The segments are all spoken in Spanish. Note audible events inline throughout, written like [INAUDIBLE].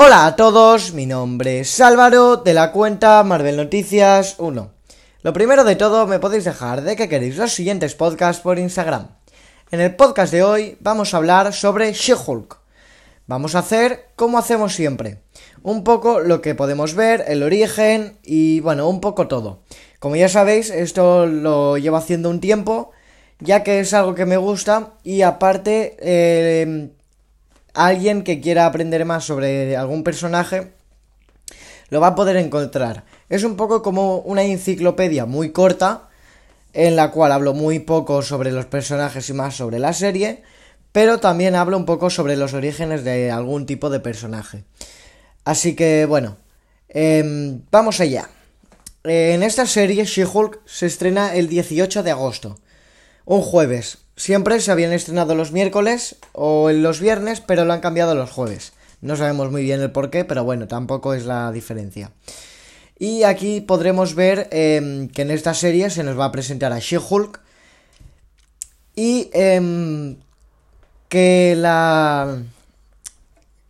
Hola a todos, mi nombre es Álvaro de la cuenta Marvel Noticias 1. Lo primero de todo, me podéis dejar de que queréis los siguientes podcasts por Instagram. En el podcast de hoy vamos a hablar sobre She-Hulk. Vamos a hacer como hacemos siempre. Un poco lo que podemos ver, el origen y bueno, un poco todo. Como ya sabéis, esto lo llevo haciendo un tiempo, ya que es algo que me gusta y aparte eh, alguien que quiera aprender más sobre algún personaje lo va a poder encontrar. Es un poco como una enciclopedia muy corta, en la cual hablo muy poco sobre los personajes y más sobre la serie, pero también hablo un poco sobre los orígenes de algún tipo de personaje. Así que bueno, em, vamos allá. En esta serie She-Hulk se estrena el 18 de agosto, un jueves. Siempre se habían estrenado los miércoles o los viernes, pero lo han cambiado los jueves. No sabemos muy bien el por qué, pero bueno, tampoco es la diferencia. Y aquí podremos ver em, que en esta serie se nos va a presentar a She-Hulk. Y em, que la...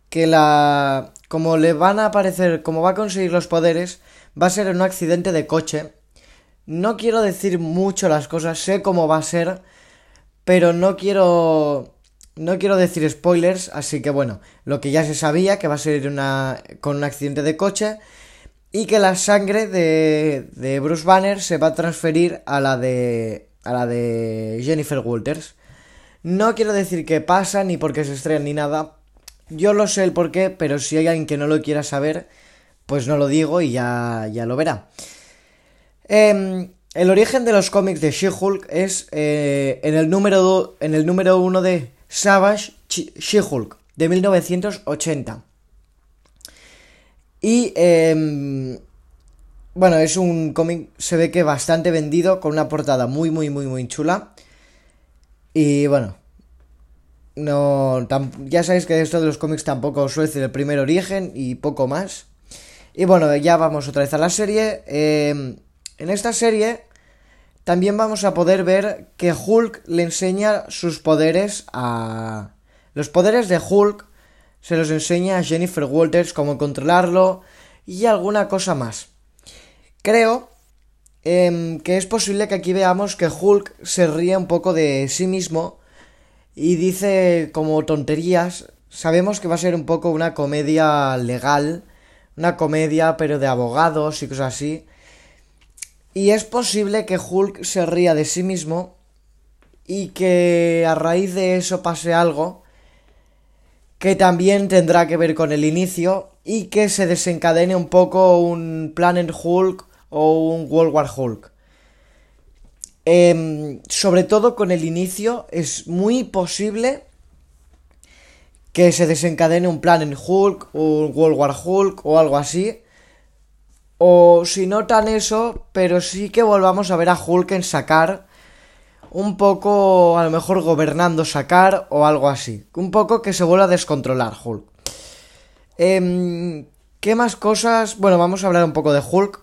Que la... Como le van a aparecer, como va a conseguir los poderes, va a ser en un accidente de coche. No quiero decir mucho las cosas, sé cómo va a ser pero no quiero no quiero decir spoilers, así que bueno, lo que ya se sabía, que va a ser una, con un accidente de coche y que la sangre de, de Bruce Banner se va a transferir a la de a la de Jennifer Walters. No quiero decir qué pasa, ni por qué se estrella, ni nada. Yo lo sé el por qué, pero si hay alguien que no lo quiera saber, pues no lo digo y ya, ya lo verá. Eh, el origen de los cómics de She-Hulk es eh, en el número número 1 de Savage She-Hulk de 1980. Y em, bueno, es un cómic, se ve que bastante vendido, con una portada muy, muy, muy, muy chula. Y bueno, no, ya sabéis que esto de los cómics tampoco suele ser el primer origen y poco más. Y bueno, ya vamos otra vez a la serie. Eh, en esta serie también vamos a poder ver que Hulk le enseña sus poderes a... Los poderes de Hulk se los enseña a Jennifer Walters, cómo controlarlo y alguna cosa más. Creo em, que es posible que aquí veamos que Hulk se ríe un poco de sí mismo y dice como tonterías. Sabemos que va a ser un poco una comedia legal, una comedia pero de abogados y cosas así. Y es posible que Hulk se ría de sí mismo y que a raíz de eso pase algo que también tendrá que ver con el inicio y que se desencadene un poco un Planet Hulk o un World War Hulk. Em, sobre todo con el inicio es muy posible que se desencadene un Planet Hulk, un World War Hulk o algo así o si no tan eso, pero sí que volvamos a ver a Hulk en sacar un poco, a lo mejor gobernando sacar o algo así. Un poco que se vuelva a descontrolar Hulk. Em, ¿Qué más cosas? Bueno, vamos a hablar un poco de Hulk.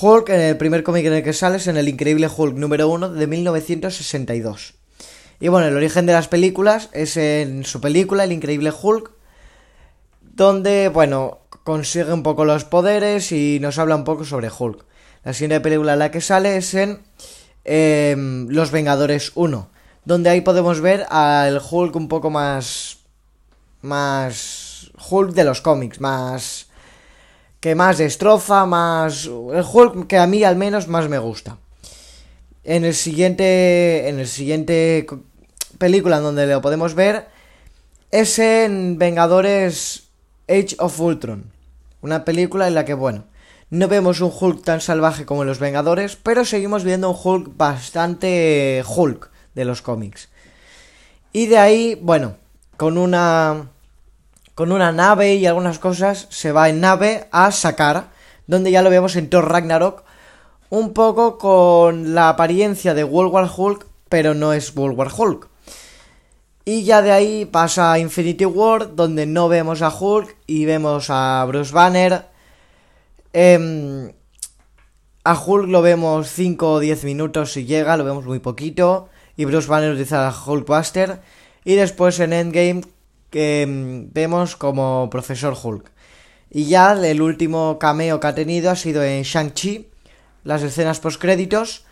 Hulk, en el primer cómic en el que sale, es en el Increíble Hulk número 1 de 1962. Y bueno, el origen de las películas es en su película, El Increíble Hulk, donde, bueno, consigue un poco los poderes y nos habla un poco sobre Hulk. La siguiente película en la que sale es en em, Los Vengadores 1, donde ahí podemos ver al Hulk un poco más... más... Hulk de los cómics, más... que más destroza, más... el Hulk que a mí al menos más me gusta. En el siguiente... en el siguiente película donde lo podemos ver es en Vengadores Age of Ultron. Una película en la que, bueno, no vemos un Hulk tan salvaje como en Los Vengadores, pero seguimos viendo un Hulk bastante Hulk de los cómics. Y de ahí, bueno, con una con una nave y algunas cosas se va en nave a sacar, donde ya lo vemos en Thor Ragnarok, un poco con la apariencia de World War Hulk, pero no es World War Hulk. Y ya de ahí pasa a Infinity War, donde no vemos a Hulk y vemos a Bruce Banner. Em, a Hulk lo vemos 5 o 10 minutos si llega, lo vemos muy poquito. Y Bruce Banner utiliza a Hulkbuster. Y después en Endgame, mm, vemos como Profesor Hulk. Y ya el último cameo que ha tenido ha sido en Shang-Chi, las escenas post-créditos,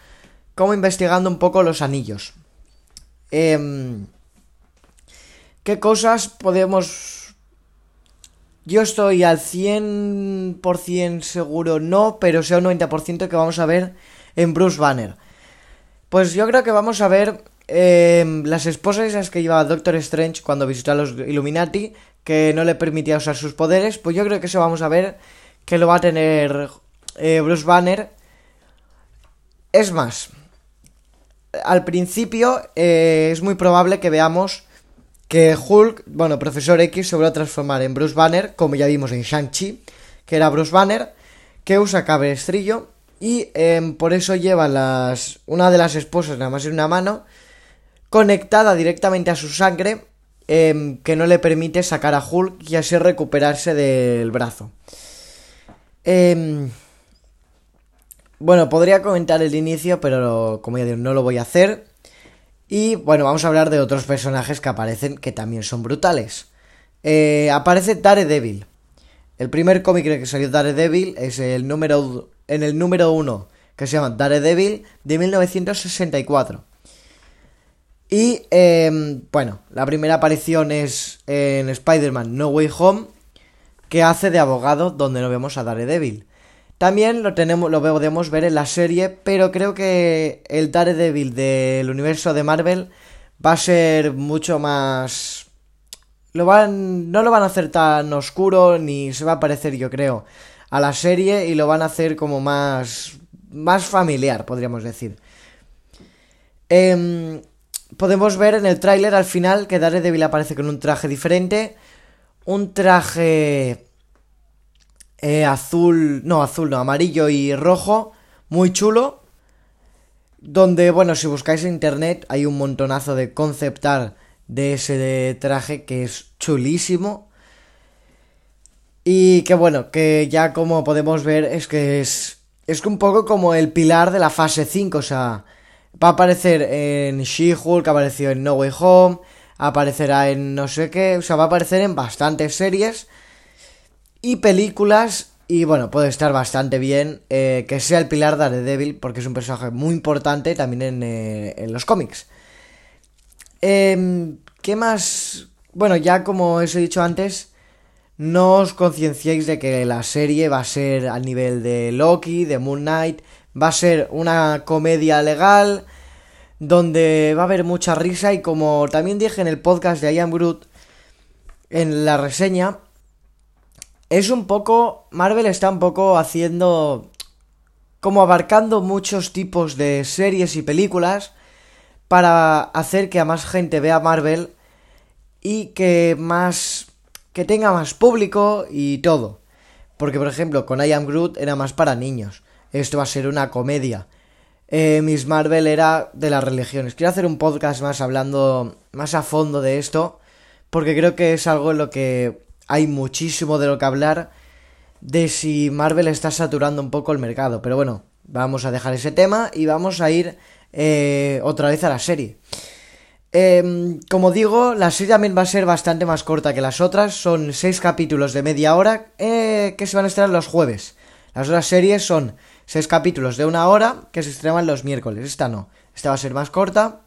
como investigando un poco los anillos. Em, ¿Qué cosas podemos... Yo estoy al 100% seguro no, pero sea un 90% que vamos a ver en Bruce Banner. Pues yo creo que vamos a ver em, las esposas esas que llevaba Doctor Strange cuando visitó a los Illuminati, que no le permitía usar sus poderes, pues yo creo que eso vamos a ver que lo va a tener eh, Bruce Banner. Es más, al principio eh, es muy probable que veamos que Hulk, bueno, Profesor X se va a transformar en Bruce Banner, como ya vimos en Shang-Chi, que era Bruce Banner, que usa cabestrillo y em, por eso lleva las una de las esposas nada más en una mano conectada directamente a su sangre em, que no le permite sacar a Hulk y así recuperarse del brazo. Em, bueno, podría comentar el inicio, pero como ya digo, no lo voy a hacer. Y bueno, vamos a hablar de otros personajes que aparecen que también son brutales. Eh, aparece Daredevil. El primer cómic que salió Daredevil es el número en el número 1, que se llama Daredevil, de 1964. Y em, bueno, la primera aparición es en Spider-Man No Way Home, que hace de abogado donde no vemos a Daredevil. También lo, tenemos, lo podemos ver en la serie, pero creo que el Daredevil del universo de Marvel va a ser mucho más... No lo van a hacer tan oscuro ni se va a parecer, yo creo, a la serie y lo van a hacer como más, más familiar, podríamos decir. Em, podemos ver en el tráiler al final que Daredevil aparece con un traje diferente. Un traje eh, azul, no, azul, no, amarillo y rojo, muy chulo. Donde, bueno, si buscáis en internet hay un montonazo de concept art de ese traje que es chulísimo. Y que bueno, que ya como podemos ver es que es, es un poco como el pilar de la fase 5, o sea, va a aparecer en She-Hulk, apareció en No Way Home, aparecerá en no sé qué, o sea, va a aparecer en bastantes series y películas y bueno, puede estar bastante bien eh, que sea el pilar de Daredevil porque es un personaje muy importante también en, eh, en los cómics. Eh, ¿Qué más? Bueno, ya como os he dicho antes, no os concienciéis de que la serie va a ser al nivel de Loki, de Moon Knight, va a ser una comedia legal donde va a haber mucha risa y como también dije en el podcast de Ian Groot en la reseña es un poco Marvel está un poco haciendo como abarcando muchos tipos de series y películas para hacer que a más gente vea Marvel y que más que tenga más público y todo. Porque, por ejemplo, con I Am Groot era más para niños. Esto va a ser una comedia. Eh, Miss Marvel era de las religiones. Quiero hacer un podcast más hablando más a fondo de esto. Porque creo que es algo en lo que hay muchísimo de lo que hablar. De si Marvel está saturando un poco el mercado. Pero bueno, vamos a dejar ese tema y vamos a ir eh, otra vez a la serie. Em, como digo, la serie también va a ser bastante más corta que las otras. Son seis capítulos de media hora eh, que se van a estrenar los jueves. Las otras series son seis capítulos de una hora que se estrenan los miércoles. Esta no. Esta va a ser más corta.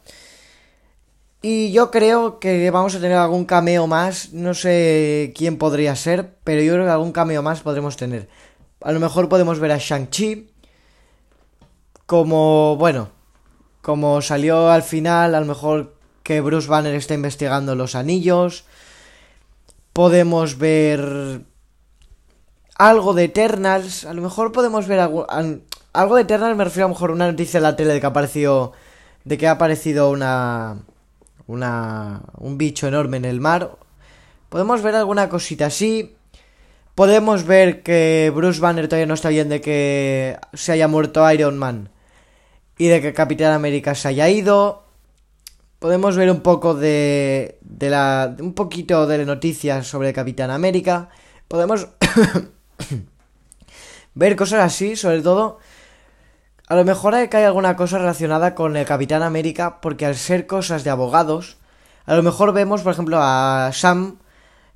Y yo creo que vamos a tener algún cameo más. No sé quién podría ser, pero yo creo que algún cameo más podremos tener. A lo mejor podemos ver a Shang-Chi. Como, bueno, como salió al final, a lo mejor que Bruce Banner está investigando los anillos. Podemos ver algo de Eternals. A lo mejor podemos ver algo, algo de Eternals. Me refiero a lo mejor a una noticia en la tele de que ha aparecido. De que ha aparecido una. Una. Un bicho enorme en el mar. Podemos ver alguna cosita así. Podemos ver que Bruce Banner todavía no está bien de que se haya muerto Iron Man. Y de que Capitán América se haya ido podemos ver un poco de, de la, un poquito de noticias sobre Capitán América. Podemos [COUGHS] ver cosas así, sobre todo. A lo mejor hay que hay alguna cosa relacionada con el Capitán América, porque al ser cosas de abogados, a lo mejor vemos, por ejemplo, a Sam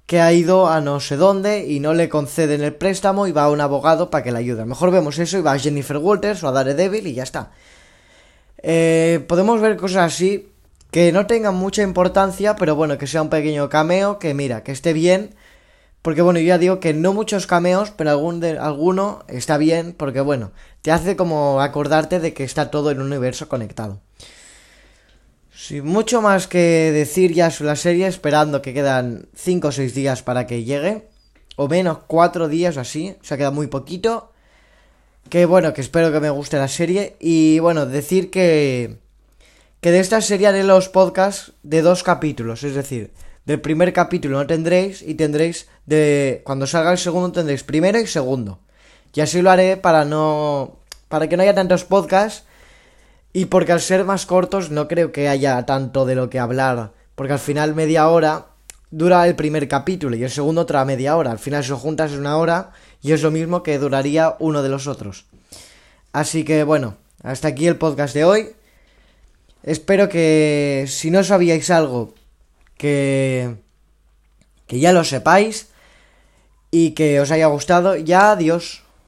que ha ido a no sé dónde y no le conceden el préstamo y va a un abogado para que le ayude. Mejor vemos eso y va a Jennifer Walters o a Daredevil y ya está. Eh, podemos ver cosas así que no tengan mucha importancia, pero bueno, que sea un pequeño cameo, que mira, que esté bien. Porque bueno, yo ya digo que no muchos cameos, pero algún de, alguno está bien, porque bueno, te hace como acordarte de que está todo un universo conectado. Sin mucho más que decir ya sobre la serie, esperando que quedan 5 o 6 días para que llegue, o menos 4 días o así, o sea, queda muy poquito. Que bueno, que espero que me guste la serie, y bueno, decir que que de esta serie haré los podcasts de dos capítulos, es decir, del primer capítulo no tendréis y tendréis de cuando salga el segundo tendréis primero y segundo. Y así lo haré para no para que no haya tantos podcasts y porque al ser más cortos no creo que haya tanto de lo que hablar, porque al final media hora dura el primer capítulo y el segundo otra media hora, al final si lo juntas es una hora y es lo mismo que duraría uno de los otros. Así que bueno, hasta aquí el podcast de hoy. Espero que si no sabíais algo, que, que ya lo sepáis y que os haya gustado. Ya, adiós.